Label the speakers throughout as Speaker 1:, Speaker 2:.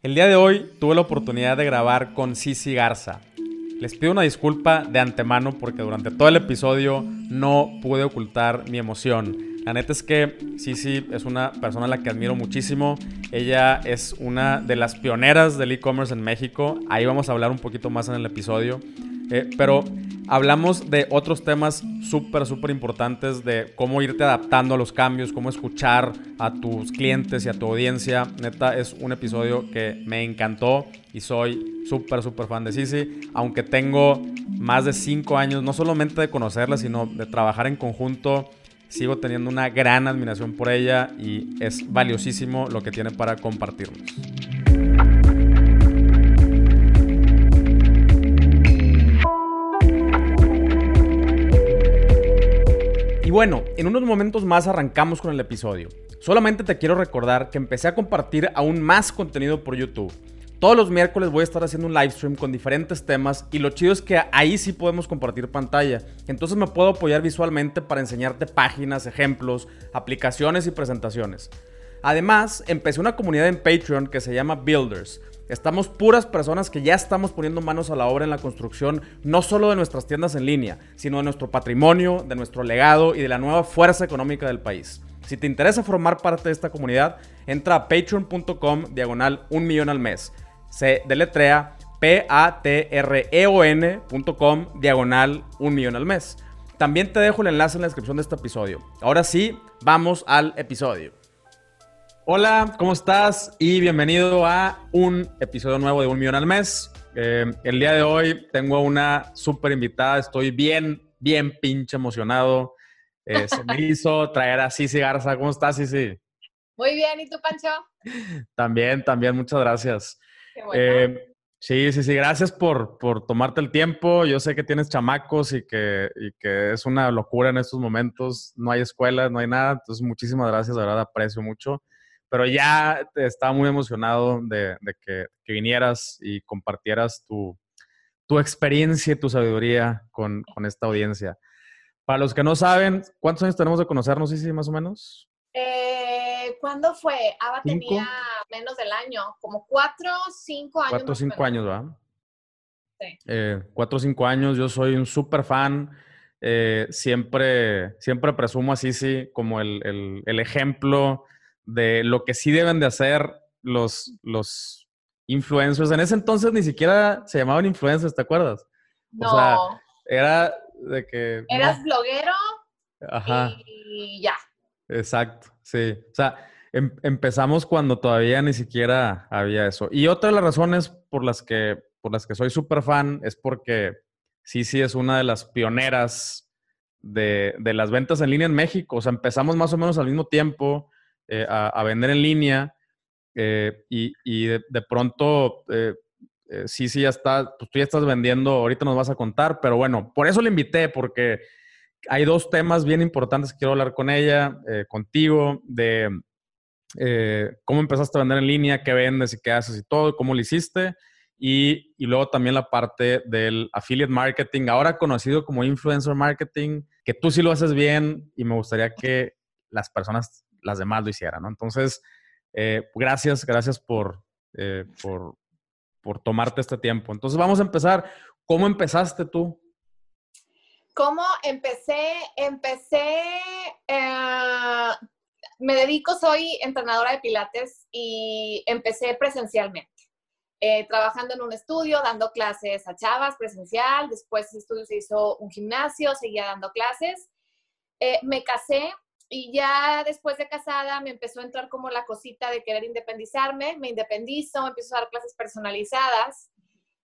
Speaker 1: El día de hoy tuve la oportunidad de grabar con Cici Garza. Les pido una disculpa de antemano porque durante todo el episodio no pude ocultar mi emoción. La neta es que Cici es una persona a la que admiro muchísimo. Ella es una de las pioneras del e-commerce en México. Ahí vamos a hablar un poquito más en el episodio. Eh, pero hablamos de otros temas súper, súper importantes de cómo irte adaptando a los cambios, cómo escuchar a tus clientes y a tu audiencia. Neta, es un episodio que me encantó y soy súper, súper fan de Sisi. Aunque tengo más de cinco años, no solamente de conocerla, sino de trabajar en conjunto. Sigo teniendo una gran admiración por ella y es valiosísimo lo que tiene para compartirnos. Y bueno, en unos momentos más arrancamos con el episodio. Solamente te quiero recordar que empecé a compartir aún más contenido por YouTube. Todos los miércoles voy a estar haciendo un live stream con diferentes temas y lo chido es que ahí sí podemos compartir pantalla. Entonces me puedo apoyar visualmente para enseñarte páginas, ejemplos, aplicaciones y presentaciones. Además, empecé una comunidad en Patreon que se llama Builders Estamos puras personas que ya estamos poniendo manos a la obra en la construcción, no solo de nuestras tiendas en línea, sino de nuestro patrimonio, de nuestro legado y de la nueva fuerza económica del país. Si te interesa formar parte de esta comunidad, entra a patreon.com diagonal un millón al mes. Se deletrea p-a-t-r-e-o-n.com diagonal un millón al mes. También te dejo el enlace en la descripción de este episodio. Ahora sí, vamos al episodio. Hola, ¿cómo estás? Y bienvenido a un episodio nuevo de Un Millón al Mes. Eh, el día de hoy tengo una súper invitada, estoy bien, bien pinche emocionado. Eh, se me hizo traer a Cici Garza. ¿Cómo estás, Cici?
Speaker 2: Muy bien, ¿y tú, Pancho?
Speaker 1: También, también, muchas gracias. Qué bueno. Eh, sí, sí, sí, gracias por, por tomarte el tiempo. Yo sé que tienes chamacos y que, y que es una locura en estos momentos. No hay escuela, no hay nada. Entonces, muchísimas gracias, de verdad, aprecio mucho pero ya estaba muy emocionado de, que, vinieras y compartieras tu, experiencia y tu sabiduría con, esta audiencia. Para los que no saben, ¿cuántos años tenemos de conocernos, sí, más o menos?
Speaker 2: Eh, ¿Cuándo fue? Ava tenía menos del año, como cuatro, cinco años.
Speaker 1: Cuatro cinco años, ¿verdad? Sí. Eh, cuatro o cinco años, yo soy un súper fan. Eh, siempre, siempre presumo a Sisi como el, el ejemplo de lo que sí deben de hacer los, los influencers. En ese entonces ni siquiera se llamaban influencers, ¿te acuerdas?
Speaker 2: No. O sea,
Speaker 1: era de que...
Speaker 2: Eras bloguero Ajá. y ya.
Speaker 1: Exacto, sí. O sea, em, empezamos cuando todavía ni siquiera había eso. Y otra de las razones por las que, por las que soy súper fan es porque sí, sí es una de las pioneras de, de, las ventas en línea en México. O sea, empezamos más o menos al mismo tiempo. Eh, a, vender en línea eh, y, de, pronto, eh, sí, sí, ya está, pues tú ya estás vendiendo, ahorita nos vas a contar, pero bueno, por eso le invité, porque hay dos temas bien importantes que quiero hablar con ella, contigo, de cómo empezaste a vender en línea, qué vendes y qué haces y todo, cómo lo hiciste. Y, y, luego también la parte del affiliate marketing, ahora conocido como influencer marketing, que tú sí lo haces bien y me gustaría que las personas las demás lo hicieran, ¿no? Entonces, eh, gracias, gracias eh, por, por, tomarte este tiempo. Entonces, vamos a empezar. ¿Cómo empezaste tú?
Speaker 2: ¿Cómo empecé? Empecé, eh, me dedico, soy entrenadora de pilates y empecé presencialmente. trabajando en un estudio, dando clases a chavas presencial, después ese estudio se hizo un gimnasio, seguía dando clases. me casé y ya después de casada me empezó a entrar como la cosita de querer independizarme, me independizo, empiezo a dar clases personalizadas.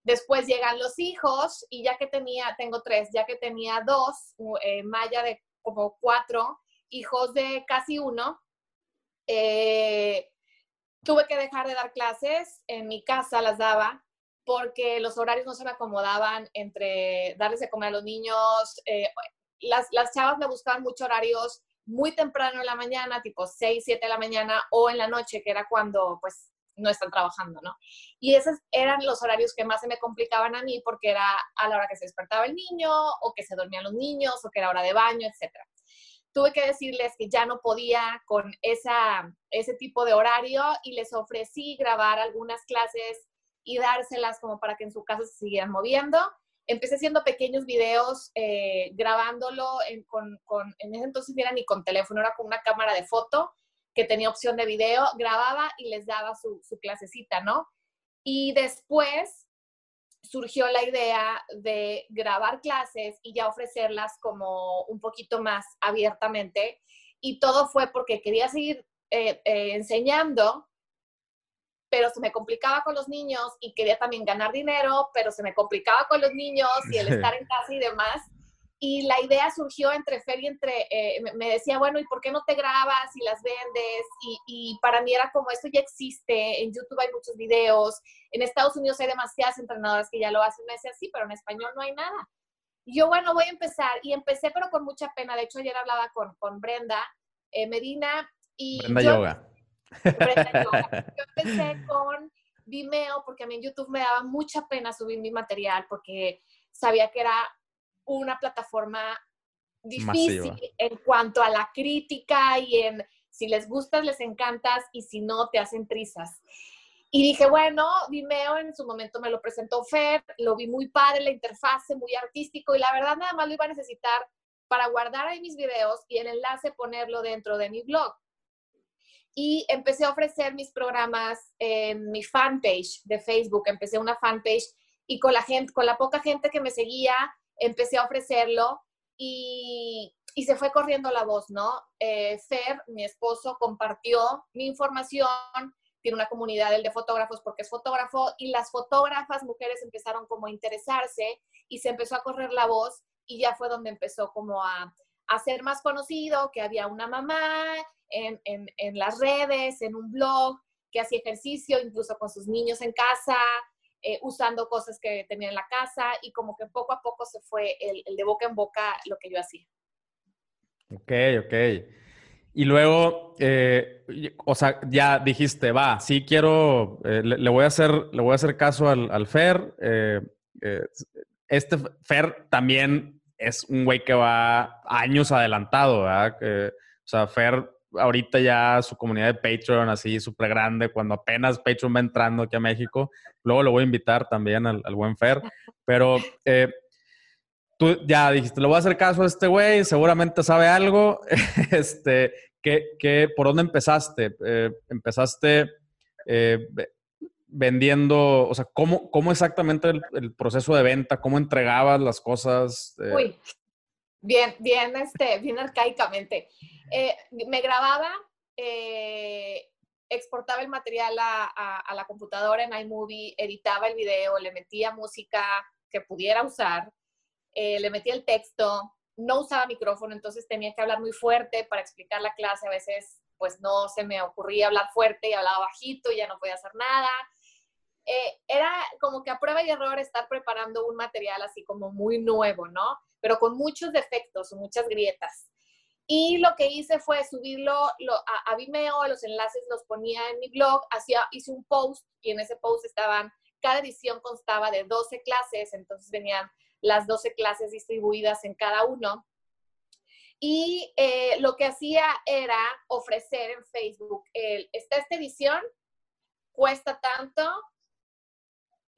Speaker 2: Después llegan los hijos y ya que tenía, tengo tres, ya que tenía dos, eh, Maya de como cuatro, hijos de casi uno, eh, tuve que dejar de dar clases, en mi casa las daba porque los horarios no se me acomodaban entre darles de comer a los niños. Eh, las, las chavas me buscaban mucho horarios muy temprano en la mañana, tipo 6, 7 de la mañana, o en la noche, que era cuando pues no están trabajando, ¿no? Y esos eran los horarios que más se me complicaban a mí porque era a la hora que se despertaba el niño o que se dormían los niños o que era hora de baño, etc. tuve que decirles que ya no podía con esa, ese tipo de horario y les ofrecí grabar algunas clases y dárselas como para que en su casa se siguieran moviendo. Empecé haciendo pequeños videos, eh, grabándolo en, con, con, en ese entonces no era ni con teléfono, era con una cámara de foto que tenía opción de video, grababa y les daba su, su clasecita, ¿no? Y después surgió la idea de grabar clases y ya ofrecerlas como un poquito más abiertamente. Y todo fue porque quería seguir eh, eh, enseñando, pero se me complicaba con los niños y quería también ganar dinero, pero se me complicaba con los niños y el estar en casa y demás y la idea surgió entre Fer y entre, eh, me decía, bueno, ¿y por qué no te grabas y las vendes? Y, para mí era como, esto ya existe, en YouTube hay muchos videos, en Estados Unidos hay demasiadas entrenadoras que ya lo hacen, me decía, sí, pero en español no hay nada. Y yo, bueno, voy a empezar, y empecé, pero con mucha pena, de hecho ayer hablaba con, con Brenda eh, Medina, y
Speaker 1: Brenda.
Speaker 2: Brenda Yoga. Yo empecé con Vimeo, porque a mí en YouTube me daba mucha pena subir mi material, porque sabía que era una plataforma difícil en cuanto a la crítica y en si les gustas, les encantas y si no, te hacen trizas. Y dije, bueno, Vimeo en su momento me lo presentó Fer, lo vi muy padre, la interfase, muy artístico y la verdad nada más lo iba a necesitar para guardar ahí mis videos y el enlace ponerlo dentro de mi blog. Y empecé a ofrecer mis programas en mi fanpage de Facebook, empecé una fanpage y con la gente, con la poca gente que me seguía, empecé a ofrecerlo y, se fue corriendo la voz, ¿no? Eh, Fer, mi esposo, compartió mi información, tiene una comunidad de fotógrafos porque es fotógrafo y las fotógrafas mujeres empezaron como a interesarse y se empezó a correr la voz y ya fue donde empezó como a, a ser más conocido, que había una mamá en, en, las redes, en un blog, que hacía ejercicio incluso con sus niños en casa, eh, usando cosas que tenía en la casa y como que poco a poco se fue el, de boca en boca lo que yo hacía.
Speaker 1: Ok, ok. Y luego, eh, o sea, ya dijiste, va, sí quiero, eh, le, voy a hacer, le voy a hacer caso al, al Fer. este Fer también es un güey que va años adelantado, ¿verdad? o sea, Fer ahorita ya su comunidad de Patreon así súper grande, cuando apenas Patreon va entrando aquí a México. Luego lo voy a invitar también al, buen Fer. Pero eh, tú ya dijiste, le voy a hacer caso a este güey, seguramente sabe algo. este, ¿qué, por dónde empezaste? Eh, empezaste eh, vendiendo, o sea, ¿cómo, cómo exactamente el, proceso de venta? ¿Cómo entregabas las cosas?
Speaker 2: Uy, bien, bien, este, bien arcaicamente. Eh, me grababa, eh, exportaba el material a, la computadora en iMovie, editaba el video, le metía música que pudiera usar, eh, le metía el texto, no usaba micrófono, entonces tenía que hablar muy fuerte para explicar la clase. A veces, pues no se me ocurría hablar fuerte y hablaba bajito y ya no podía hacer nada. Era como que a prueba y error estar preparando un material así como muy nuevo, ¿no? Pero con muchos defectos, muchas grietas. Y lo que hice fue subirlo a, Vimeo, los enlaces los ponía en mi blog, hacía, hice un post y en ese post estaban, cada edición constaba de 12 clases, entonces venían las 12 clases distribuidas en cada uno. Y eh, lo que hacía era ofrecer en Facebook, el, está esta edición, cuesta tanto,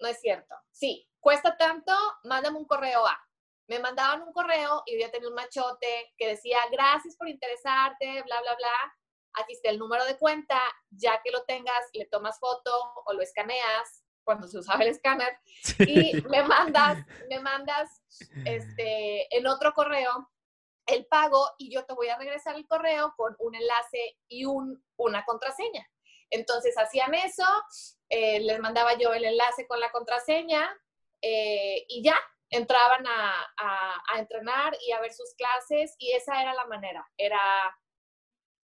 Speaker 2: no es cierto, sí, cuesta tanto, mándame un correo a me mandaban un correo y yo ya tenía un machote que decía, gracias por interesarte, bla, bla, bla. Aquí está el número de cuenta, ya que lo tengas, le tomas foto o lo escaneas cuando se usaba el escáner y me mandas, me mandas este, en otro correo el pago y yo te voy a regresar el correo con un enlace y un, una contraseña. Entonces hacían eso, eh, les mandaba yo el enlace con la contraseña eh, y ya, entraban a, entrenar y a ver sus clases y esa era la manera, era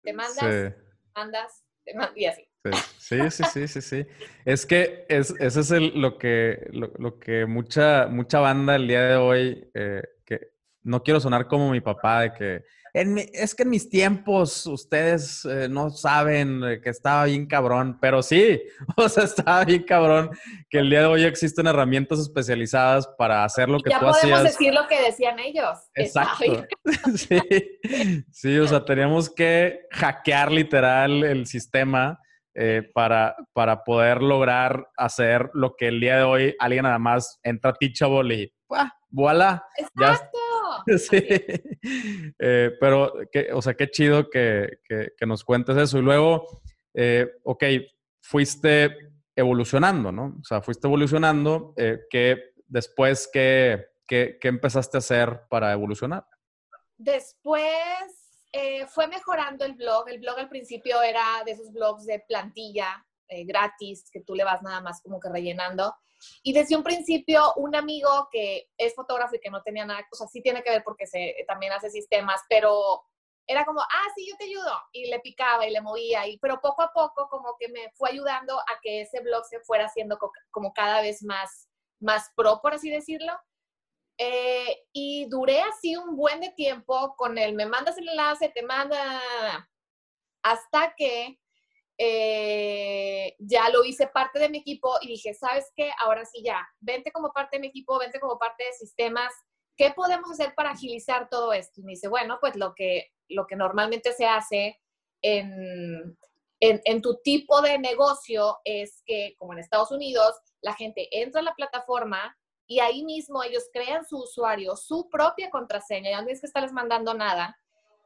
Speaker 2: te mandas, mandas, te mandas y así.
Speaker 1: Sí, sí, sí, sí, sí. Es que es, ese es el, lo que, lo, que mucha, mucha banda el día de hoy, eh, no quiero sonar como mi papá, de que, es que en mis tiempos ustedes eh, no saben que estaba bien cabrón, pero sí, o sea, estaba bien cabrón que el día de hoy existen herramientas especializadas para hacer lo que tú hacías. Ya
Speaker 2: podemos decir lo que decían ellos.
Speaker 1: Exacto. sí, sí, o sea, teníamos que hackear literal el sistema eh, para, para poder lograr hacer lo que el día de hoy alguien nada más entra a Teachable y ¡buah! ¡Voilà!
Speaker 2: ¡Exacto!
Speaker 1: sí. Eh, pero, o sea, qué chido que, nos cuentes eso. Y luego, eh, ok, fuiste evolucionando, ¿no? O sea, fuiste evolucionando. que después, ¿qué, ¿qué empezaste a hacer para evolucionar?
Speaker 2: Después eh, fue mejorando el blog. El blog al principio era de esos blogs de plantilla eh, gratis que tú le vas nada más como que rellenando. Y desde un principio, un amigo que es fotógrafo y que no tenía nada, o sea, sí tiene que ver porque se, también hace sistemas, pero era como, ah, sí, yo te ayudo. Y le picaba y le movía, y, pero poco a poco como que me fue ayudando a que ese blog se fuera haciendo como cada vez más, más pro, por así decirlo. Eh, y duré así un buen de tiempo con él, me mandas el enlace, te manda, hasta que eh, ya lo hice parte de mi equipo y dije, ¿sabes qué? Ahora sí ya, vente como parte de mi equipo, vente como parte de sistemas, ¿qué podemos hacer para agilizar todo esto? Y me dice, bueno, pues lo que, lo que normalmente se hace en, en, tu tipo de negocio es que, como en Estados Unidos, la gente entra a la plataforma, y ahí mismo ellos crean su usuario, su propia contraseña, ya no tienes que estarles mandando nada.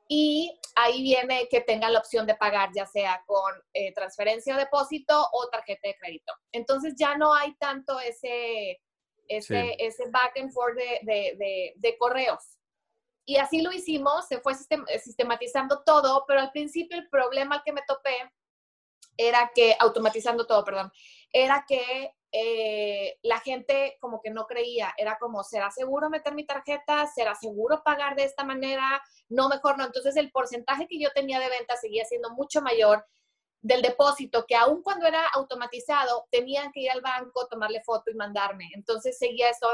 Speaker 2: Y ahí viene que tengan la opción de pagar, ya sea con eh, transferencia o depósito o tarjeta de crédito. Entonces ya no hay tanto ese, ese, ese back and forth de, de, de, correos. Y así lo hicimos, se fue sistematizando todo, pero al principio el problema al que me topé era que, automatizando todo, perdón, era que eh, la gente como que no creía, era como, ¿será seguro meter mi tarjeta? ¿Será seguro pagar de esta manera? No, mejor no. Entonces el porcentaje que yo tenía de venta seguía siendo mucho mayor del depósito, que aún cuando era automatizado, tenían que ir al banco, tomarle foto y mandarme. Entonces seguía eso,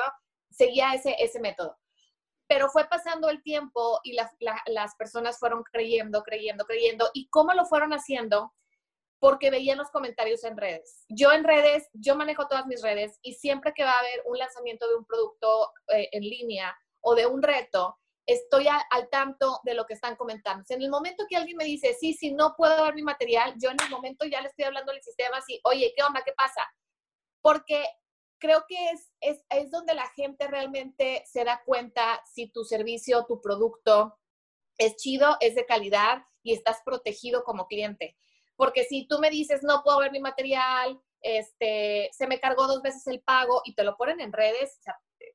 Speaker 2: seguía ese, ese método. Pero fue pasando el tiempo y las personas fueron creyendo, creyendo, creyendo. ¿Y cómo lo fueron haciendo? Porque veían los comentarios en redes. Yo en redes, yo manejo todas mis redes y siempre que va a haber un lanzamiento de un producto eh, en línea o de un reto, estoy al tanto de lo que están comentando. en el momento que alguien me dice, sí, sí, no puedo ver mi material, yo en el momento ya le estoy hablando al sistema así, oye, ¿qué onda? ¿Qué pasa? Porque creo que es, es, es donde la gente realmente se da cuenta si tu servicio, tu producto es chido, es de calidad y estás protegido como cliente. Porque si tú me dices, no puedo ver mi material, este, se me cargó dos veces el pago y te lo ponen en redes,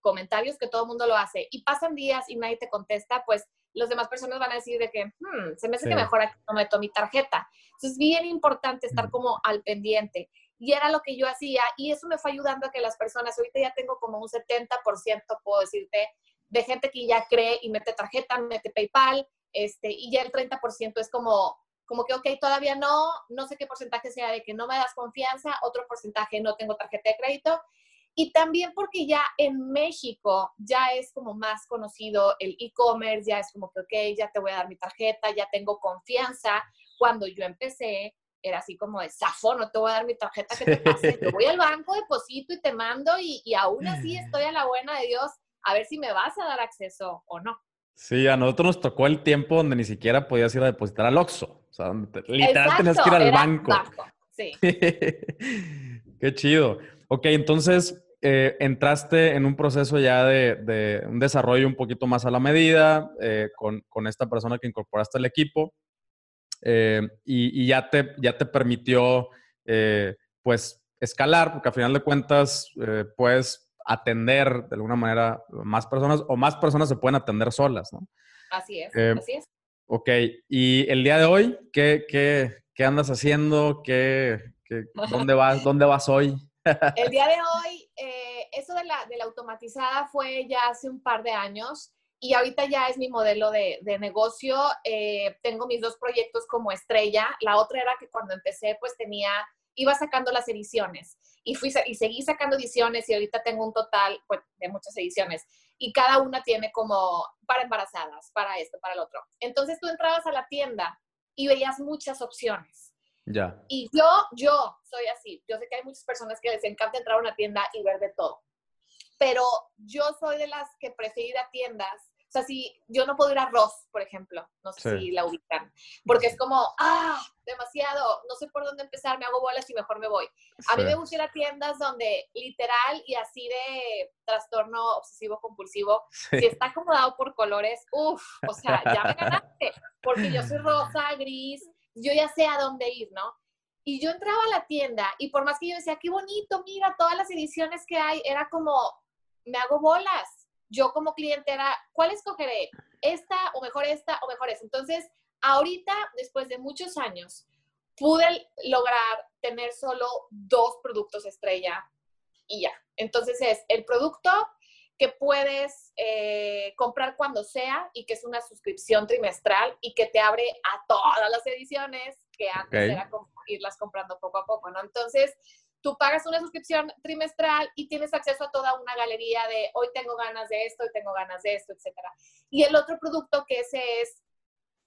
Speaker 2: comentarios que todo el mundo lo hace, y pasan días y nadie te contesta, pues las demás personas van a decir de que, hmm, se me hace que mejor aquí no meto mi tarjeta. Entonces es bien importante estar como al pendiente. Y era lo que yo hacía, y eso me fue ayudando a que las personas, ahorita ya tengo como un 70%, puedo decirte, de gente que ya cree y mete tarjeta, mete PayPal, este, y ya el 30% es como, como que, ok, todavía no, no sé qué porcentaje sea de que no me das confianza, otro porcentaje no tengo tarjeta de crédito. Y también porque ya en México ya es como más conocido el e-commerce, ya es como que, ok, ya te voy a dar mi tarjeta, ya tengo confianza. Cuando yo empecé, era así como de zafo, no te voy a dar mi tarjeta, que te pase? Yo voy al banco, deposito y te mando y, y aún así estoy a la buena de Dios a ver si me vas a dar acceso o no.
Speaker 1: Sí, a nosotros nos tocó el tiempo donde ni siquiera podías ir a depositar al Oxxo. O sea, literal tenías que ir al banco.
Speaker 2: Sí.
Speaker 1: Qué chido. Ok, entonces eh, entraste en un proceso ya de, un desarrollo un poquito más a la medida eh, con, esta persona que incorporaste al equipo eh, y, ya, te, ya te permitió pues escalar, porque al final de cuentas puedes atender de alguna manera más personas o más personas se pueden atender solas, ¿no?
Speaker 2: Así es, eh, así es.
Speaker 1: Ok, y el día de hoy, ¿qué, qué, qué andas haciendo? ¿Qué, dónde, vas, ¿Dónde vas hoy?
Speaker 2: el día de hoy, eh, eso de la, de la automatizada fue ya hace un par de años y ahorita ya es mi modelo de, de negocio. Eh, tengo mis dos proyectos como estrella. La otra era que cuando empecé, pues tenía iba sacando las ediciones y, fui, y seguí sacando ediciones y ahorita tengo un total pues, de muchas ediciones y cada una tiene como para embarazadas, para esto, para el otro. Entonces tú entrabas a la tienda y veías muchas opciones.
Speaker 1: Ya.
Speaker 2: Y yo, yo soy así. Yo sé que hay muchas personas que les encanta entrar a una tienda y ver de todo. Pero yo soy de las que prefiero ir a tiendas o sea, si yo no puedo ir a Ross, por ejemplo, no sé si la ubican, porque es como, ah, demasiado, no sé por dónde empezar, me hago bolas y mejor me voy. A mí me gusta ir a tiendas donde literal y así de trastorno obsesivo compulsivo, si está acomodado por colores, uff, o sea, ya me ganaste, porque yo soy rosa, gris, yo ya sé a dónde ir, ¿no? Y yo entraba a la tienda y por más que yo decía, qué bonito, mira, todas las ediciones que hay, era como, me hago bolas yo como cliente era, ¿cuál escogeré? ¿Esta o mejor esta o mejor esta? Entonces, ahorita, después de muchos años, pude lograr tener solo dos productos estrella y ya. Entonces es el producto que puedes eh, comprar cuando sea y que es una suscripción trimestral y que te abre a todas las ediciones que antes era como irlas comprando poco a poco, ¿no? Entonces, tú pagas una suscripción trimestral y tienes acceso a toda una galería de hoy tengo ganas de esto, hoy tengo ganas de esto, etc. Y el otro producto que ese es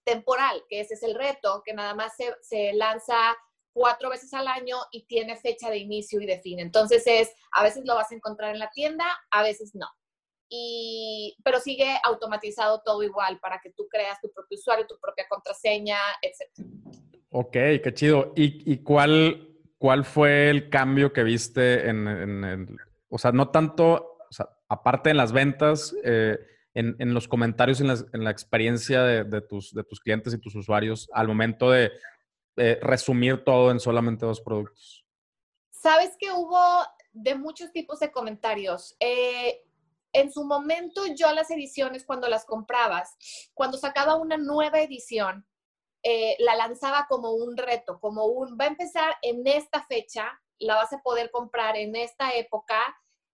Speaker 2: temporal, que ese es el reto, que nada más se, se lanza cuatro veces al año y tiene fecha de inicio y de fin. Entonces es, a veces lo vas a encontrar en la tienda, a veces no. Y, pero sigue automatizado todo igual para que tú creas tu propio usuario, tu propia contraseña, etc.
Speaker 1: Ok, qué chido. ¿Y, y cuál, ¿cuál fue el cambio que viste en, en, o sea, no tanto, o sea, aparte en las ventas, eh, en, en, los comentarios, en la, en la experiencia de, de, tus, de tus clientes y tus usuarios al momento de eh, resumir todo en solamente dos productos?
Speaker 2: Sabes que hubo de muchos tipos de comentarios. Eh, en su momento yo las ediciones cuando las comprabas, cuando sacaba una nueva edición, eh, la lanzaba como un reto, como un, va a empezar en esta fecha, la vas a poder comprar en esta época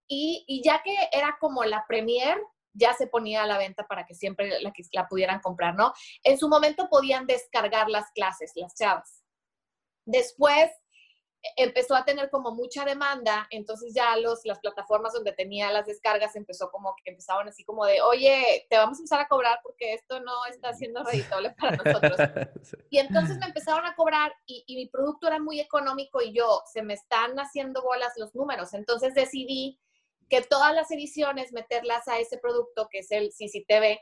Speaker 2: y, ya que era como la premier, ya se ponía a la venta para que siempre la, la pudieran comprar, ¿no? En su momento podían descargar las clases, las chavas. Después empezó a tener como mucha demanda, entonces ya los, las plataformas donde tenía las descargas empezó como que empezaban así como de, oye, te vamos a empezar a cobrar porque esto no está siendo reditable para nosotros. Y entonces me empezaron a cobrar y, y, mi producto era muy económico y yo, se me están haciendo bolas los números, entonces decidí que todas las ediciones meterlas a ese producto que es el CCTV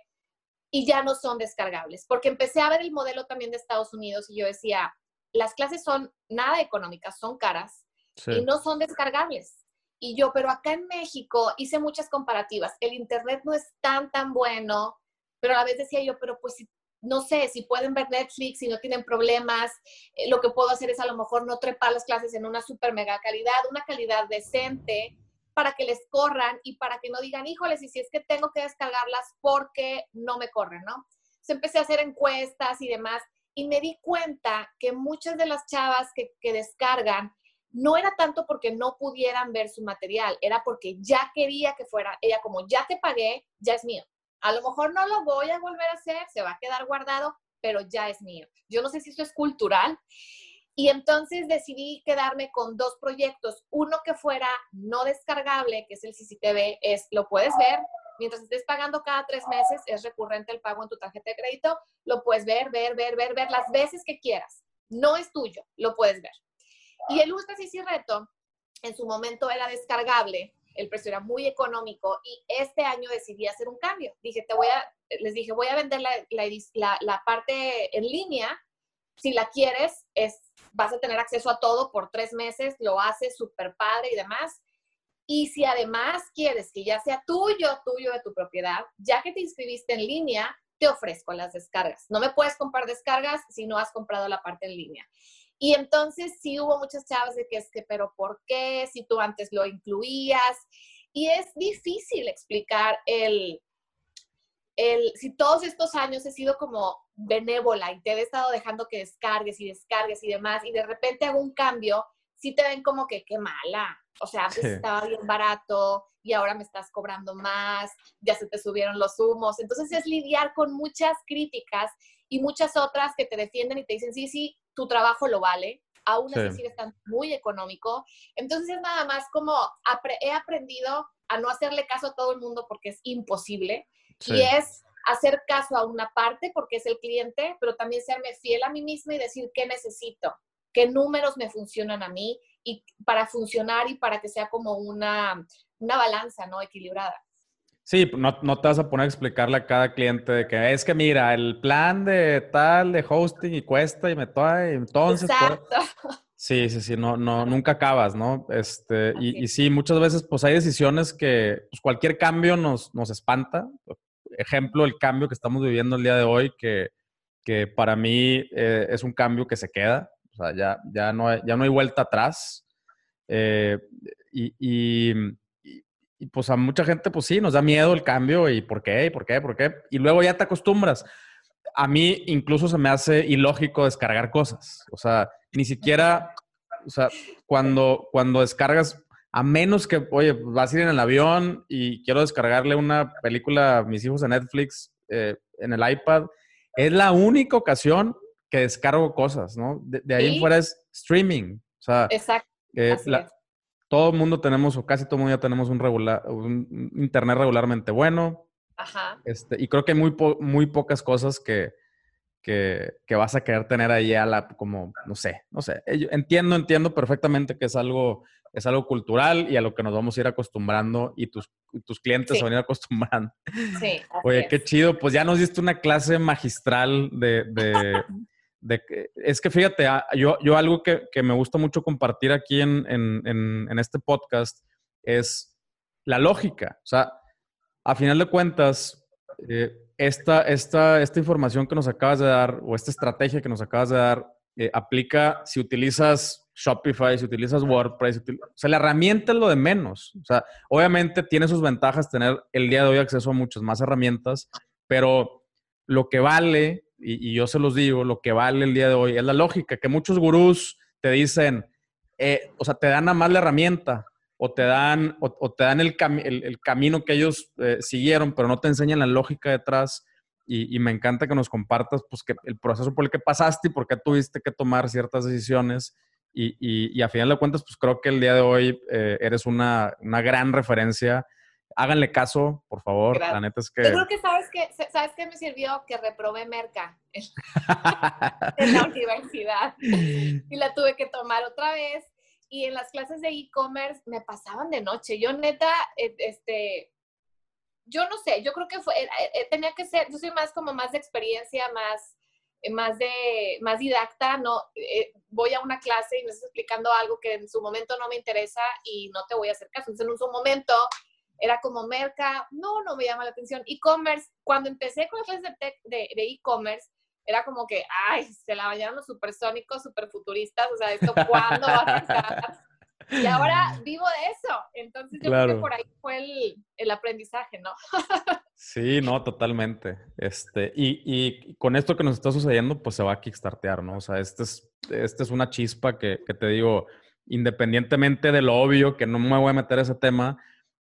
Speaker 2: y ya no son descargables, porque empecé a ver el modelo también de Estados Unidos y yo decía, las clases son nada económicas, son caras y no son descargables. Y yo, pero acá en México hice muchas comparativas. El Internet no es tan, tan bueno, pero a la vez decía yo, pero pues no sé, si pueden ver Netflix, si no tienen problemas, eh, lo que puedo hacer es a lo mejor no trepar las clases en una super mega calidad, una calidad decente para que les corran y para que no digan, híjoles, y si es que tengo que descargarlas porque no me corren, ¿no? Se empecé a hacer encuestas y demás y me di cuenta que muchas de las chavas que, descargan no era tanto porque no pudieran ver su material, era porque ya quería que fuera, ella como ya te pagué, ya es mío. A lo mejor no lo voy a volver a hacer, se va a quedar guardado, pero ya es mío. Yo no sé si esto es cultural. Y entonces decidí quedarme con dos proyectos. Uno que fuera no descargable, que es el CCTV, es lo puedes ver, Mientras estés pagando cada tres meses, es recurrente el pago en tu tarjeta de crédito, lo puedes ver, ver, ver, ver, ver las veces que quieras. No es tuyo, lo puedes ver. Y el Ultra CC Reto, en su momento era descargable, el precio era muy económico y este año decidí hacer un cambio. Dije, te voy a, les dije, voy a vender la, la, la parte en línea. Si la quieres, es, vas a tener acceso a todo por tres meses, lo haces súper padre y demás. Y si además quieres que ya sea tuyo, tuyo de tu propiedad, ya que te inscribiste en línea, te ofrezco las descargas. No me puedes comprar descargas si no has comprado la parte en línea. Y entonces sí hubo muchas chavas de que es que, pero ¿por qué? Si tú antes lo incluías. Y es difícil explicar el, el, si todos estos años he sido como benévola y te he estado dejando que descargues y descargues y demás, y de repente hago un cambio, sí te ven como que qué mala, o sea, antes estaba bien barato y ahora me estás cobrando más, ya se te subieron los humos. Entonces es lidiar con muchas críticas y muchas otras que te defienden y te dicen, sí, sí, tu trabajo lo vale, aún así sigue estando muy económico. Entonces es nada más como he aprendido a no hacerle caso a todo el mundo porque es imposible. Y es hacer caso a una parte porque es el cliente, pero también serme fiel a mí misma y decir qué necesito, qué números me funcionan a mí y para funcionar y para que sea como una, una balanza, ¿no? Equilibrada.
Speaker 1: Sí, no, no, te vas a poner a explicarle a cada cliente de que es que mira, el plan de tal de hosting y cuesta y me trae, entonces. Pues Exacto. sí, sí, sí, no, no, nunca acabas, ¿no? Este, y, y, sí, muchas veces pues hay decisiones que pues, cualquier cambio nos, nos espanta. Ejemplo, el cambio que estamos viviendo el día de hoy, que, que para mí eh, es un cambio que se queda. O sea, ya, ya, no, hay, ya no hay vuelta atrás. Eh, y, y y pues a mucha gente, pues sí, nos da miedo el cambio y por qué, y por qué, por qué. Y luego ya te acostumbras. A mí incluso se me hace ilógico descargar cosas. O sea, ni siquiera, o sea, cuando, cuando descargas, a menos que, oye, vas a ir en el avión y quiero descargarle una película a mis hijos en Netflix eh, en el iPad, es la única ocasión que descargo cosas, ¿no? De, ahí en fuera es streaming. O sea,
Speaker 2: Exacto.
Speaker 1: Eh, todo el mundo tenemos, o casi todo el mundo ya tenemos un, regular, un internet regularmente bueno.
Speaker 2: Ajá.
Speaker 1: Este, y creo que hay muy, muy pocas cosas que, que, que, vas a querer tener ahí a la, como, no sé, no sé. Entiendo, entiendo perfectamente que es algo, es algo cultural y a lo que nos vamos a ir acostumbrando y tus, tus clientes se van a ir acostumbrando.
Speaker 2: Sí.
Speaker 1: Oye, qué chido. Pues ya nos diste una clase magistral de, de, es que fíjate, ah, yo, yo algo que, me gusta mucho compartir aquí en, este podcast es la lógica. O sea, a final de cuentas, eh, esta, esta, esta, información que nos acabas de dar o esta estrategia que nos acabas de dar eh, aplica si utilizas Shopify, si utilizas WordPress, o sea, la herramienta es lo de menos. O sea, obviamente tiene sus ventajas tener el día de hoy acceso a muchas más herramientas, pero lo que vale y, yo se los digo, lo que vale el día de hoy es la lógica, que muchos gurús te dicen, eh, o sea, te dan nada más la herramienta o te dan, o, te dan el, el, camino que ellos eh, siguieron, pero no te enseñan la lógica detrás. Y, me encanta que nos compartas pues, que el proceso por el que pasaste y por qué tuviste que tomar ciertas decisiones. Y, y, a final de cuentas, pues creo que el día de hoy eh, eres una, una gran referencia háganle caso, por favor. La neta es que.
Speaker 2: Yo creo que sabes que, ¿sabes qué me sirvió? Que reprobé Merca en la universidad. Y la tuve que tomar otra vez. Y en las clases de e-commerce me pasaban de noche. Yo neta, e, este, yo no sé, yo creo que fue, eh, eh, tenía que ser, yo soy más como más de experiencia, más, más de, más didacta, no, eh, voy a una clase y me estás explicando algo que en su momento no me interesa y no te voy a hacer caso. Entonces, en su momento era como merca, no, no me llama la atención. E-commerce, cuando empecé con las clases de e-commerce, era como que, ay, se la bañaron los supersónicos, superfuturistas, o sea, ¿esto cuándo va a pasar? Y ahora vivo de eso. Entonces yo creo que por ahí fue el, el aprendizaje, ¿no?
Speaker 1: sí, no, totalmente. Este, y, y, con esto que nos está sucediendo, pues se va a kickstartear, ¿no? O sea, este es, este es una chispa que, que te digo, independientemente de lo obvio, que no me voy a meter a ese tema,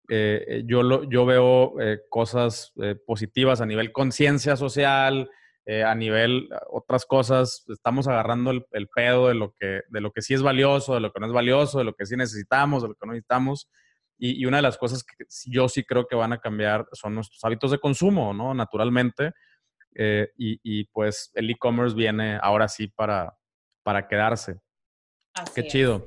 Speaker 1: eh, eh, yo, lo, yo veo eh, cosas positivas a nivel conciencia social, a nivel otras cosas. Estamos agarrando el, pedo de lo, que, de lo que sí es valioso, de lo que no es valioso, de lo que sí necesitamos, de lo que no necesitamos. Y, una de las cosas que yo sí creo que van a cambiar son nuestros hábitos de consumo, ¿no? Naturalmente. y, y, pues el e-commerce viene ahora sí para, para quedarse. Qué chido.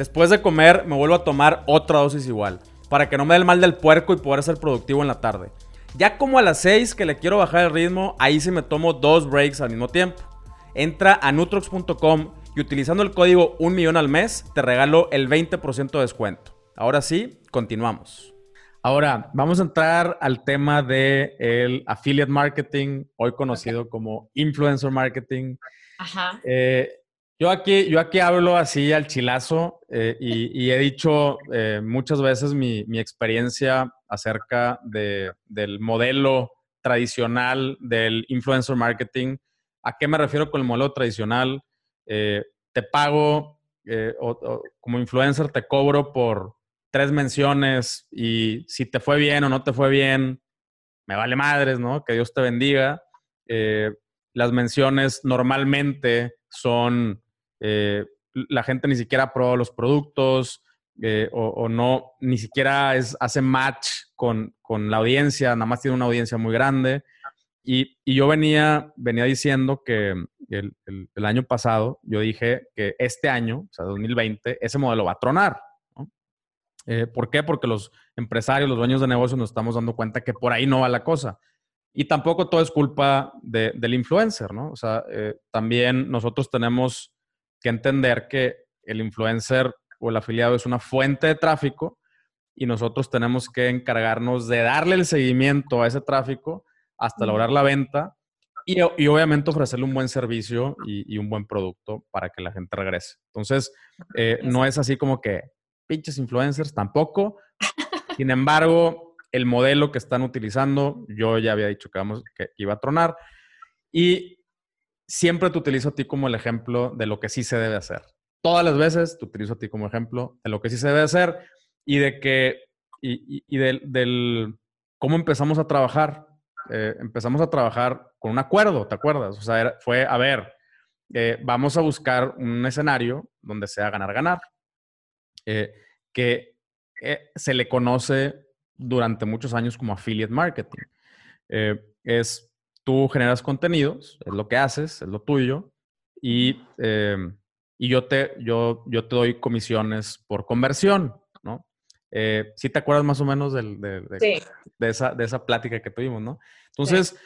Speaker 1: Después de comer me vuelvo a tomar otra dosis igual, para que no me dé el mal del puerco y poder ser productivo en la tarde. Ya como a las 6 que le quiero bajar el ritmo, ahí sí me tomo dos breaks al mismo tiempo. Entra a nutrox.com y utilizando el código 1 millón al mes te regalo el 20% de descuento. Ahora sí, continuamos. Ahora, vamos a entrar al tema del el affiliate marketing, hoy conocido como influencer marketing.
Speaker 2: Ajá.
Speaker 1: Eh, Yo aquí, yo aquí hablo así al chilazo eh, y, he dicho eh, muchas veces mi, experiencia acerca del modelo tradicional del influencer marketing. ¿A qué me refiero con el modelo tradicional? Eh, te pago como influencer, te cobro por tres menciones y si te fue bien o no te fue bien, me vale madres, ¿no? Que Dios te bendiga. las menciones normalmente son eh, la gente ni siquiera prueba los productos eh, o, no, ni siquiera es, hace match con, la audiencia, nada más tiene una audiencia muy grande. Y, yo venía, venía diciendo que el, año pasado, yo dije que este año, o sea, 2020, ese modelo va a tronar. Eh, ¿Por qué? Porque los empresarios, los dueños de negocios nos estamos dando cuenta que por ahí no va la cosa. Y tampoco todo es culpa del influencer, ¿no? O sea, también nosotros tenemos que entender que el influencer o el afiliado es una fuente de tráfico y nosotros tenemos que encargarnos de darle el seguimiento a ese tráfico hasta lograr la venta y, obviamente ofrecerle un buen servicio y, un buen producto para que la gente regrese. Entonces, eh, no es así como que pinches influencers tampoco. Sin embargo, el modelo que están utilizando, yo ya había dicho que, vamos, que iba a tronar. Y siempre te utilizo a ti como el ejemplo de lo que sí se debe hacer. Todas las veces te utilizo a ti como ejemplo de lo que sí se debe hacer y de que, y, del, cómo empezamos a trabajar. Eh, empezamos a trabajar con un acuerdo, ¿te acuerdas? O sea, fue, a ver, eh, vamos a buscar un escenario donde sea ganar-ganar, eh, que se le conoce durante muchos años como affiliate marketing. es tú generas contenidos, es lo que haces, es lo tuyo, y, em, y yo, te, yo, yo te doy comisiones por conversión, ¿no? Eh, ¿Sí te acuerdas más o menos de, de, esa, de esa plática que tuvimos, no? Entonces,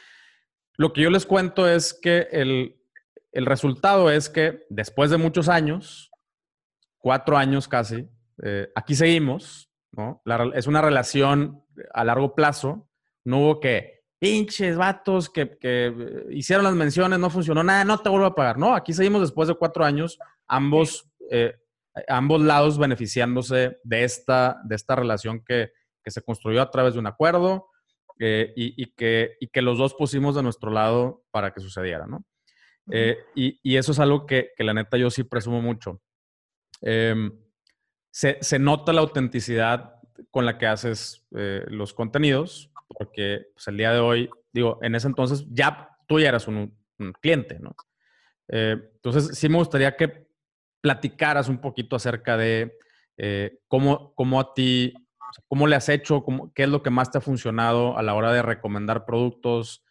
Speaker 1: lo que yo les cuento es que el, el, resultado es que después de muchos años, cuatro años casi, eh, aquí seguimos, ¿no? es una relación a largo plazo, no hubo que pinches vatos que, que, hicieron las menciones, no funcionó nada, no te vuelvo a pagar. No, aquí seguimos después de cuatro años, ambos, eh, ambos lados beneficiándose de esta, de esta relación que, que se construyó a través de un acuerdo eh, y, y, que, y que los dos pusimos de nuestro lado para que sucediera, ¿no? Eh, y, y, eso es algo que, que, la neta yo sí presumo mucho. Em, se, se, nota la autenticidad con la que haces los contenidos, porque pues, el día de hoy, digo, en ese entonces ya tú ya eras un, cliente, ¿no? Eh, entonces, sí me gustaría que platicaras un poquito acerca de eh, cómo, cómo a ti, cómo le has hecho, cómo, qué es lo que más te ha funcionado a la hora de recomendar productos.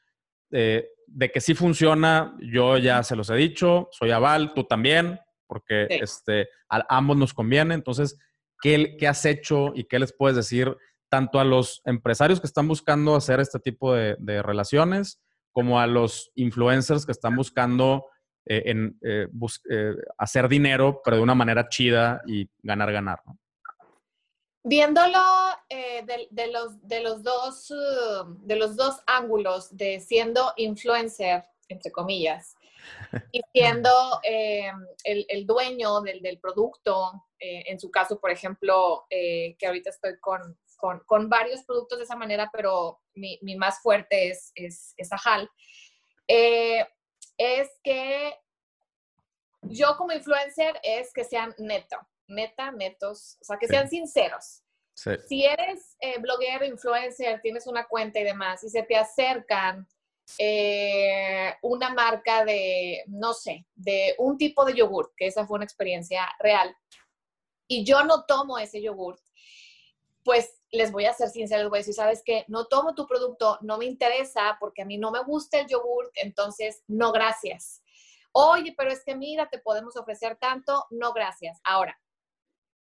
Speaker 1: Eh, de que sí funciona, yo ya se los he dicho, soy aval, tú también, porque este, a ambos nos conviene. Entonces, ¿qué, ¿qué has hecho y qué les puedes decir tanto a los empresarios que están buscando hacer este tipo de, relaciones, como a los influencers que están buscando eh, en, eh, eh, hacer dinero, pero de una manera chida y ganar, ganar.
Speaker 2: Viéndolo de, los, de, los dos, uh, de los dos ángulos de siendo influencer, entre comillas, y siendo el, el, dueño del, del producto, en su caso, por ejemplo, que ahorita estoy con, con, varios productos de esa manera, pero mi, más fuerte es, es, es Ajal, eh, es que yo como influencer es que sean neto, neta, netos, o sea, que sean sinceros. Si eres eh, bloguero, influencer, tienes una cuenta y demás, y se te acercan eh, una marca de, no sé, de un tipo de yogurt, que esa fue una experiencia real, y yo no tomo ese yogurt, pues les voy a ser sincera, les voy a decir, sabes que no tomo tu producto, no me interesa porque a mí no me gusta el yogurt, entonces no gracias. Oye, pero es que mira, te podemos ofrecer tanto, no gracias. Ahora,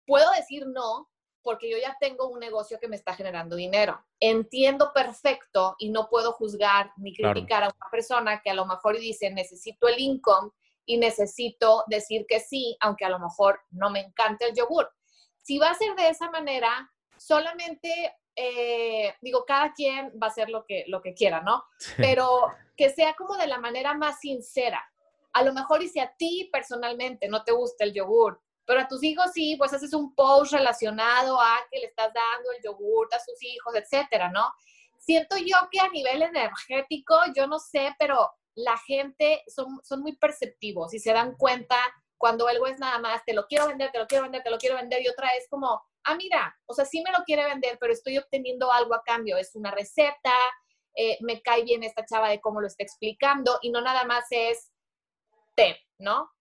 Speaker 2: puedo decir no porque yo ya tengo un negocio que me está generando dinero. Entiendo perfecto y no puedo juzgar ni criticar a una persona que a lo mejor dice, necesito el income y necesito decir que sí, aunque a lo mejor no me encanta el yogur. Si va a ser de esa manera, solamente, eh, digo, cada quien va a hacer lo que, lo que quiera, ¿no? Pero que sea como de la manera más sincera. A lo mejor y si a ti personalmente no te gusta el yogur, pero a tus hijos sí, pues haces un post relacionado a que le estás dando el yogur a sus hijos, etcétera, ¿no? Siento yo que a nivel energético, yo no sé, pero la gente son, son muy perceptivos y se dan cuenta cuando algo es nada más, te lo quiero vender, te lo quiero vender, te lo quiero vender, y otra es como, ah, mira, o sea, sí me lo quiere vender, pero estoy obteniendo algo a cambio, es una receta, eh, me cae bien esta chava de cómo lo está explicando, y no nada más es te, ¿no?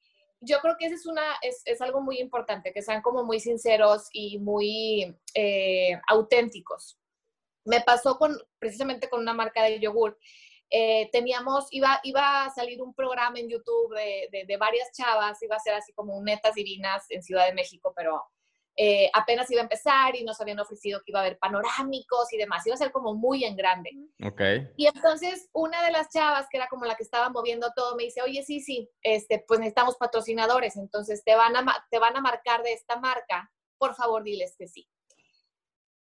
Speaker 2: Yo creo que eso es, una, es, es algo muy importante, que sean como muy sinceros y muy eh, auténticos. Me pasó con, precisamente con una marca de yogur eh, teníamos, iba, iba a salir un programa en YouTube de, de, varias chavas, iba a ser así como Netas Divinas en Ciudad de México, pero eh, apenas iba a empezar y nos habían ofrecido que iba a haber panorámicos y demás, iba a ser como muy en grande.
Speaker 1: Okay.
Speaker 2: Y entonces una de las chavas, que era como la que estaba moviendo todo, me dice, oye, sí, sí, este, pues necesitamos patrocinadores, entonces te van, a, te van a marcar de esta marca, por favor diles que sí.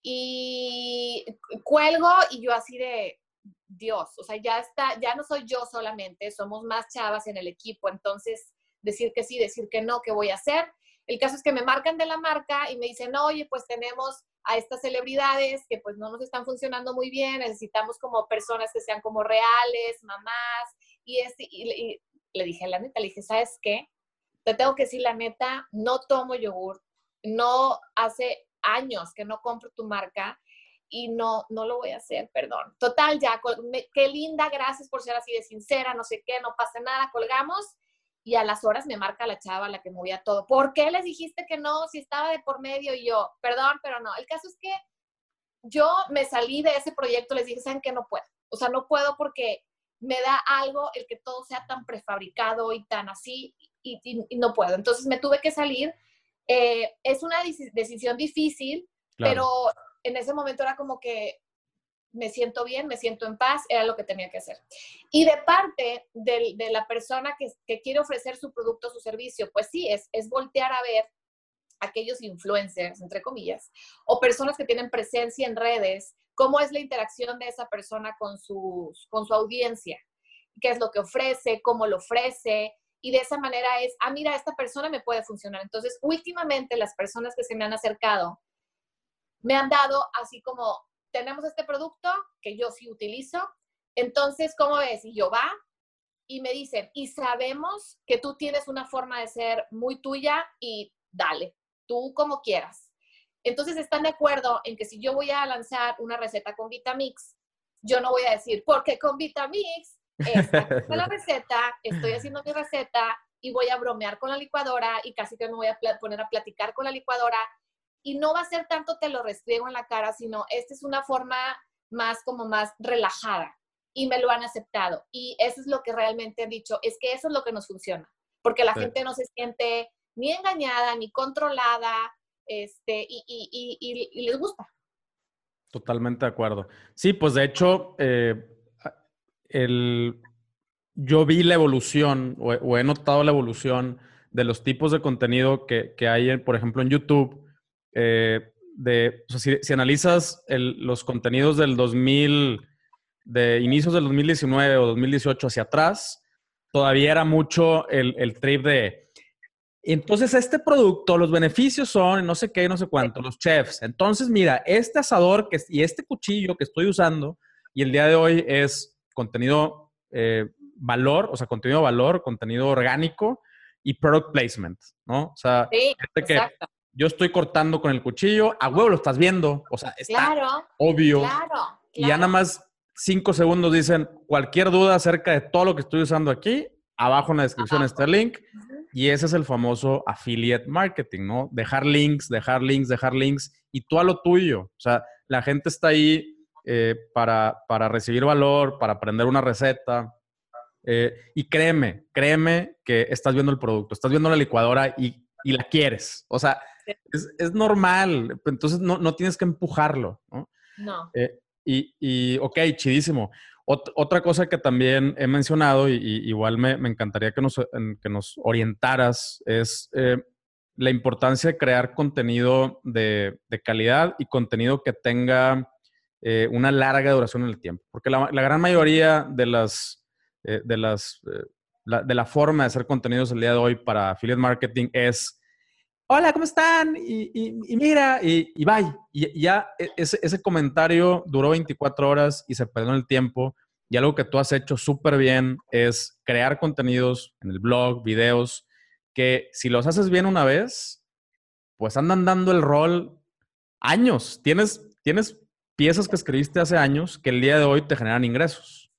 Speaker 2: Y cuelgo y yo así de, Dios, o sea, ya está, ya no soy yo solamente, somos más chavas en el equipo, entonces decir que sí, decir que no, ¿qué voy a hacer? El caso es que me marcan de la marca y me dicen, oye, pues tenemos a estas celebridades que pues no nos están funcionando muy bien, necesitamos como personas que sean como reales, mamás, y, este, le dije, la neta, le dije, ¿sabes qué? Te tengo que decir la neta, no tomo yogur, no hace años que no compro tu marca, y no, no lo voy a hacer, perdón. Total, ya, qué linda, gracias por ser así de sincera, no sé qué, no pasa nada, colgamos. Y a las horas me marca la chava, la que movía todo. ¿Por qué les dijiste que no? Si estaba de por medio y yo, perdón, pero no. El caso es que yo me salí de ese proyecto, les dije, ¿saben qué? No puedo. O sea, no puedo porque me da algo el que todo sea tan prefabricado y tan así y, no puedo. Entonces me tuve que salir. Eh, es una decisión difícil, pero en ese momento era como que me siento bien, me siento en paz, era lo que tenía que hacer. Y de parte de, la persona que, quiere ofrecer su producto su servicio, pues sí, es, es voltear a ver aquellos influencers, entre comillas, o personas que tienen presencia en redes, cómo es la interacción de esa persona con su, con su audiencia, qué es lo que ofrece, cómo lo ofrece, y de esa manera es, ah, mira, esta persona me puede funcionar. Entonces, últimamente las personas que se me han acercado me han dado así como, tenemos este producto que yo sí utilizo, entonces, ¿cómo ves? Y yo va y me dicen, y sabemos que tú tienes una forma de ser muy tuya y dale, tú como quieras. Entonces están de acuerdo en que si yo voy a lanzar una receta con Vitamix, yo no voy a decir, porque con Vitamix, esta es la receta, estoy haciendo mi receta y voy a bromear con la licuadora y casi que me voy a poner a platicar con la licuadora y no va a ser tanto te lo restriego en la cara, sino esta es una forma más como más relajada y me lo han aceptado. Y eso es lo que realmente han dicho, es que eso es lo que nos funciona, porque la gente no se siente ni engañada, ni controlada, este, y, y, y, les gusta.
Speaker 1: Totalmente de acuerdo. Sí, pues de hecho, eh, el, yo vi la evolución o, he notado la evolución de los tipos de contenido que, que hay, por ejemplo, en YouTube eh, de, si, analizas los contenidos del 2000, de inicios del 2019 o 2018 hacia atrás, todavía era mucho el, el trip de, entonces este producto, los beneficios son no sé qué, no sé cuánto, los chefs. Entonces, mira, este asador que, y este cuchillo que estoy usando, y el día de hoy es contenido eh, valor, o sea, contenido valor, contenido orgánico y product placement, ¿no? O sea,
Speaker 2: sí, que
Speaker 1: yo estoy cortando con el cuchillo, a huevo lo estás viendo, o sea, está obvio.
Speaker 2: Claro,
Speaker 1: Y ya nada más cinco segundos dicen cualquier duda acerca de todo lo que estoy usando aquí, abajo en la descripción está el link. Y ese es el famoso affiliate marketing, ¿no? Dejar links, dejar links, dejar links y tú a lo tuyo. O sea, la gente está ahí eh, para, para recibir valor, para aprender una receta. Eh, y créeme, créeme que estás viendo el producto, estás viendo la licuadora y, y la quieres. O sea, es, normal, entonces no, no, tienes que empujarlo, ¿no?
Speaker 2: No.
Speaker 1: Eh, y, y, ok, chidísimo. otra cosa que también he mencionado, y, igual me, me, encantaría que nos, que nos orientaras, es eh, la importancia de crear contenido de, de calidad y contenido que tenga eh, una larga duración en el tiempo. Porque la, la gran mayoría de las, de las de la forma de hacer contenidos el día de hoy para affiliate marketing es, hola, ¿cómo están? Y, mira, y, y bye. Y ya e, ese, ese, comentario duró 24 horas y se perdió el tiempo. Y algo que tú has hecho súper bien es crear contenidos en el blog, videos, que si los haces bien una vez, pues andan dando el rol años. Tienes, tienes piezas que escribiste hace años que el día de hoy te generan ingresos.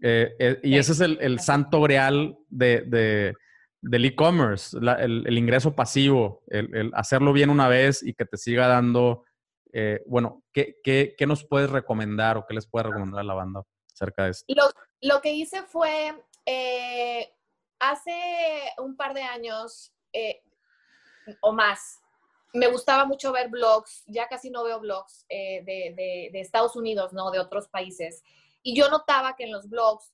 Speaker 1: Eh, eh, y ese es el, santo grial de, del e-commerce, el, ingreso pasivo, el, hacerlo bien una vez y que te siga dando, eh, bueno, ¿qué, ¿qué, qué, nos puedes recomendar o qué les puedes recomendar a la banda acerca de esto?
Speaker 2: Lo, lo que hice fue, hace un par de años o más, me gustaba mucho ver blogs, ya casi no veo blogs de, de, de Estados Unidos, ¿no? De otros países. Y yo notaba que en los blogs,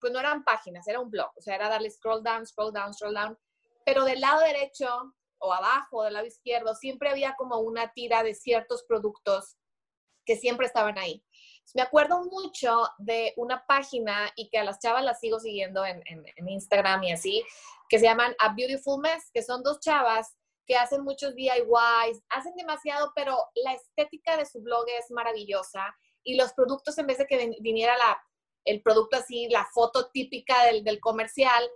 Speaker 2: pues no eran páginas, era un blog, o sea, era darle scroll down, scroll down, scroll down, pero del lado derecho o abajo, del lado izquierdo, siempre había como una tira de ciertos productos que siempre estaban ahí. Me acuerdo mucho de una página y que a las chavas las sigo siguiendo en, Instagram y así, que se llaman A Beautiful Mess, que son dos chavas que hacen muchos DIYs, hacen demasiado, pero la estética de su blog es maravillosa y los productos, en vez de que viniera la, el producto así, la foto típica del, del comercial,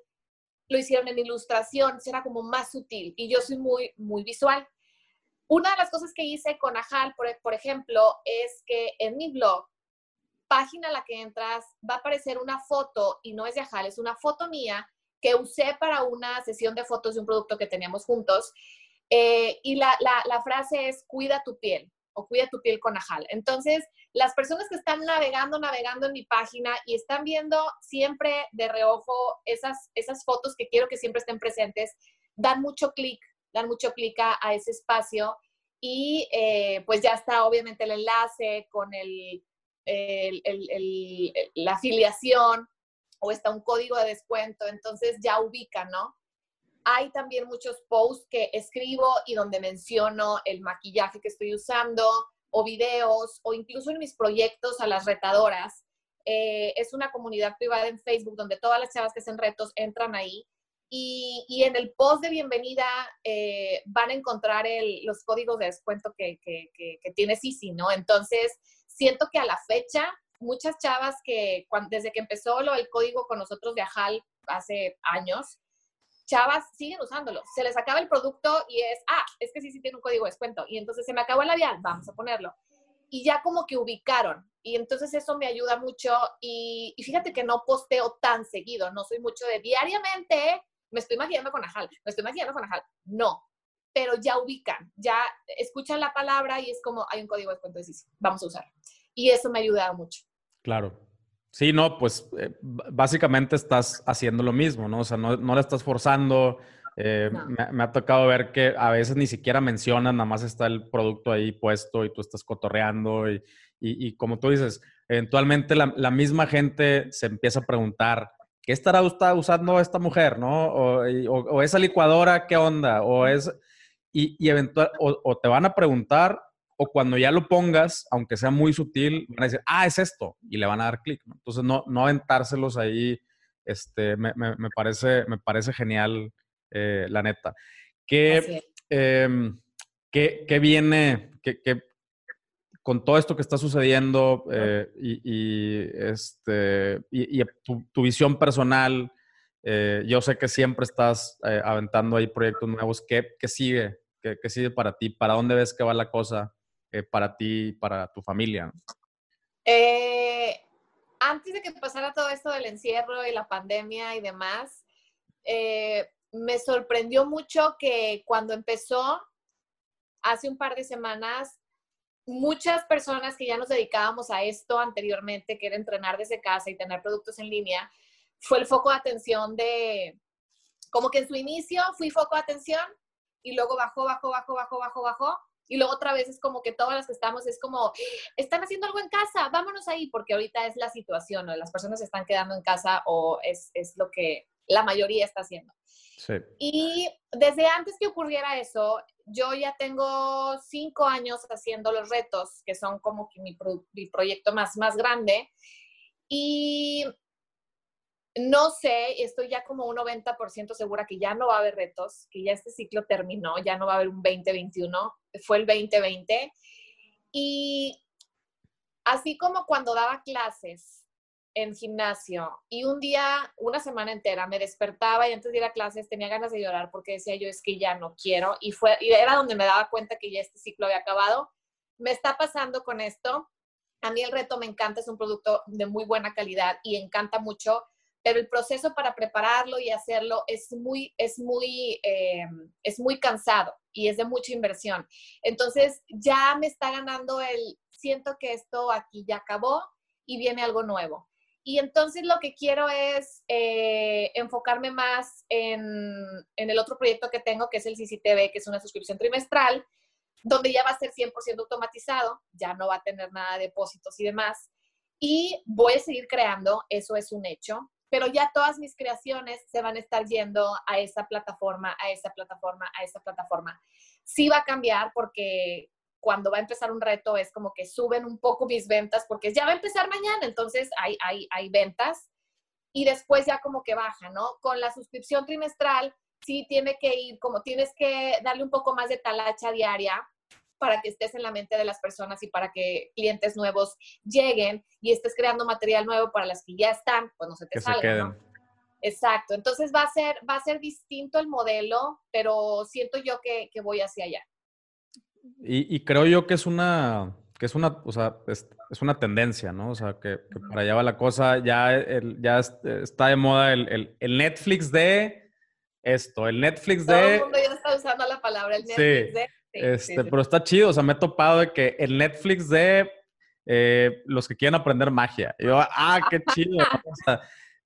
Speaker 2: lo hicieron en ilustración, era como más sutil y yo soy muy, muy visual. Una de las cosas que hice con Ajal, por, por ejemplo, es que en mi blog, página a la que entras, va a aparecer una foto y no es de Ajal, es una foto mía que usé para una sesión de fotos de un producto que teníamos juntos. Eh, y la, la, frase es, cuida tu piel o cuida tu piel con Ajal. Entonces, las personas que están navegando, navegando en mi página y están viendo siempre de reojo esas, esas fotos que quiero que siempre estén presentes, dan mucho clic, dan mucho clic a, ese espacio y eh, pues ya está obviamente el enlace con el, la afiliación o está un código de descuento, entonces ya ubican, ¿no? Hay también muchos posts que escribo y donde menciono el maquillaje que estoy usando o videos o incluso en mis proyectos a las retadoras. Eh, es una comunidad privada en Facebook donde todas las chavas que hacen retos entran ahí y, y en el post de bienvenida eh, van a encontrar los códigos de descuento que, que, que, tiene Sisi, ¿no? Entonces, siento que a la fecha, muchas chavas que desde que empezó lo, el código con nosotros de Ajal hace años, chavas siguen usándolo. Se les acaba el producto y es, ah, es que sí, sí tiene un código de descuento. Y entonces se me acabó el labial, vamos a ponerlo. Y ya como que ubicaron. Y entonces eso me ayuda mucho. Y, fíjate que no posteo tan seguido. No soy mucho de diariamente, me estoy maquillando con ajal, me estoy maquillando con ajal. No. Pero ya ubican, ya escuchan la palabra y es como, hay un código de descuento, sí, vamos a usar. Y eso me ha ayudado mucho.
Speaker 1: Claro, Sí, no, pues eh, básicamente estás haciendo lo mismo, ¿no? O sea, no, no le estás forzando. Eh, me, ha tocado ver que a veces ni siquiera mencionan, nada más está el producto ahí puesto y tú estás cotorreando y, y, como tú dices, eventualmente la, la, misma gente se empieza a preguntar, ¿qué estará usando esta mujer, no? O, o, esa licuadora, ¿qué onda? O es... Y, y eventual, o te van a preguntar o cuando ya lo pongas, aunque sea muy sutil, van a decir, ah, es esto, y le van a dar clic. Entonces, no, no aventárselos ahí, este, me, me, parece, me parece genial, eh, la neta. ¿Qué, eh, ¿qué, viene que, con todo esto que está sucediendo eh, y, este, y, tu, visión personal? Eh, yo sé que siempre estás aventando ahí proyectos nuevos. ¿Qué, qué sigue? ¿Qué, ¿Qué, sigue para ti? ¿Para dónde ves que va la cosa? Eh, para ti para tu familia?
Speaker 2: Eh, antes de que pasara todo esto del encierro y la pandemia y demás, eh, me sorprendió mucho que cuando empezó, hace un par de semanas, muchas personas que ya nos dedicábamos a esto anteriormente, que era entrenar desde casa y tener productos en línea, fue el foco de atención de, como que en su inicio fui foco de atención y luego bajó, bajó, bajó, bajó, bajó, bajó y luego otra vez es como que todas las que estamos es como, están haciendo algo en casa, vámonos ahí, porque ahorita es la situación, ¿no? Las personas se están quedando en casa o es, es lo que la mayoría está haciendo. Sí. Y desde antes que ocurriera eso, yo ya tengo cinco años haciendo los retos, que son como que mi, mi proyecto más, más grande. Y no sé, estoy ya como un 90% segura que ya no va a haber retos, que ya este ciclo terminó, ya no va a haber un 2021, fue el 2020. Y así como cuando daba clases en gimnasio y un día, una semana entera, me despertaba y antes de ir a clases tenía ganas de llorar porque decía yo es que ya no quiero y fue y era donde me daba cuenta que ya este ciclo había acabado. Me está pasando con esto. A mí el reto me encanta, es un producto de muy buena calidad y encanta mucho, pero el proceso para prepararlo y hacerlo es muy, es muy, eh, es muy cansado y es de mucha inversión. Entonces ya me está ganando el, siento que esto aquí ya acabó y viene algo nuevo. Y entonces lo que quiero es eh, enfocarme más en, en, el otro proyecto que tengo, que es el CCTV, que es una suscripción trimestral, donde ya va a ser 100% automatizado, ya no va a tener nada de depósitos y demás. Y voy a seguir creando, eso es un hecho pero ya todas mis creaciones se van a estar yendo a esa plataforma, a esa plataforma, a esa plataforma. Sí va a cambiar porque cuando va a empezar un reto es como que suben un poco mis ventas porque ya va a empezar mañana, entonces hay, hay, hay ventas y después ya como que baja, ¿no? Con la suscripción trimestral sí tiene que ir, como tienes que darle un poco más de talacha diaria para que estés en la mente de las personas y para que clientes nuevos lleguen y estés creando material nuevo para las que ya están, pues no se te salga, Exacto, entonces va a ser, va a ser distinto el modelo, pero siento yo que, que voy hacia allá.
Speaker 1: Y, creo yo que es una, que es una, o sea, es, una tendencia, ¿no? O sea, que, para allá va la cosa, ya, ya está de moda el, el, Netflix de esto, el Netflix de...
Speaker 2: Todo el mundo ya está usando la palabra, el Netflix de
Speaker 1: este, Pero está chido, o sea, me he topado de que el Netflix de eh, los que quieren aprender magia. yo, ah, qué chido.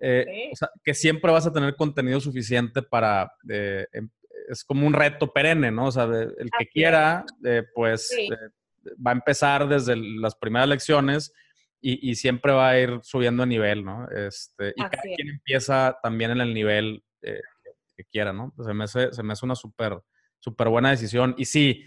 Speaker 1: Eh, o, sea, que siempre vas a tener contenido suficiente para... Eh, em, es como un reto perenne, ¿no? O sea, el que quiera, pues va a empezar desde las primeras lecciones y, siempre va a ir subiendo de nivel, ¿no? Este, y cada quien empieza también en el nivel que quiera, ¿no? se, me hace, se me hace una súper súper buena decisión. Y sí,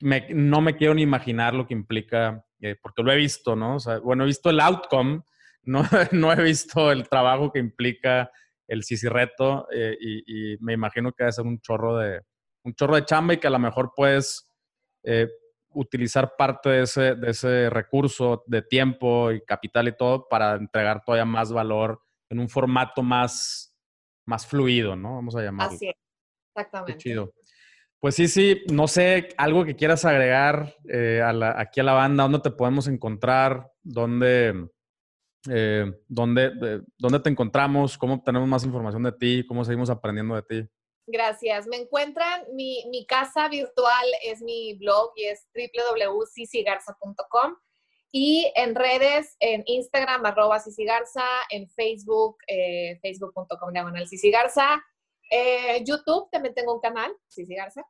Speaker 1: no me quiero ni imaginar lo que implica, eh, porque lo he visto, ¿no? O sea, bueno, he visto el outcome, no, no he visto el trabajo que implica el Sisi reto eh, y, me imagino que va a ser un chorro de, un chorro de chamba y que a lo mejor puedes eh, utilizar parte de ese, de ese recurso de tiempo y capital y todo para entregar todavía más valor en un formato más, más fluido, ¿no? Vamos a llamarlo.
Speaker 2: Así es, exactamente.
Speaker 1: Qué chido. Pues sí, sí, no sé, algo que quieras agregar eh, aquí a la banda, dónde te podemos encontrar, dónde, eh, dónde, te encontramos, cómo obtenemos más información de ti, cómo seguimos aprendiendo de ti.
Speaker 2: Gracias. Me encuentran, mi, casa virtual es mi blog y es www.cicigarza.com y en redes, en Instagram, arroba cicigarza, en Facebook, eh, facebook.com diagonal cicigarza eh, YouTube también tengo un canal, Cici Garza.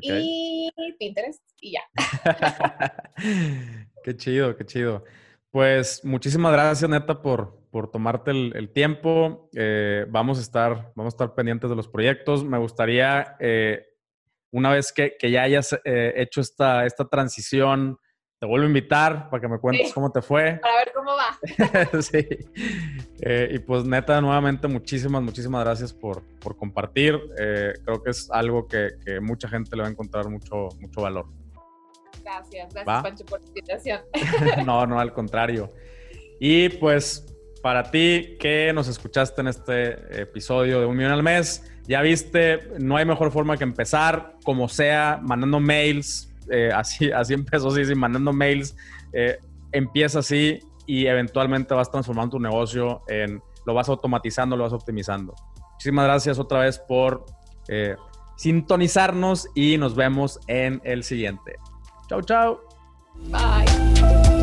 Speaker 2: Y Pinterest y ya.
Speaker 1: qué chido, qué chido. Pues muchísimas gracias, neta, por, por tomarte el, tiempo. Eh, vamos, a estar, vamos a estar pendientes de los proyectos. Me gustaría, eh, una vez que, que ya hayas hecho esta, esta transición te vuelvo a invitar para que me cuentes cómo te fue.
Speaker 2: Para ver cómo va.
Speaker 1: sí. Eh, y pues neta, nuevamente, muchísimas, muchísimas gracias por, por compartir. Eh, creo que es algo que, que, mucha gente le va a encontrar mucho, mucho valor.
Speaker 2: Gracias, gracias Pancho por la invitación.
Speaker 1: no, no, al contrario. Y pues para ti que nos escuchaste en este episodio de Un Millón al Mes, ya viste, no hay mejor forma que empezar, como sea, mandando mails, eh, así, así empezó sí, mandando mails, eh, empieza así y eventualmente vas transformando tu negocio en, lo vas automatizando, lo vas optimizando. Muchísimas gracias otra vez por eh, sintonizarnos y nos vemos en el siguiente. Chau, chau.
Speaker 2: Bye.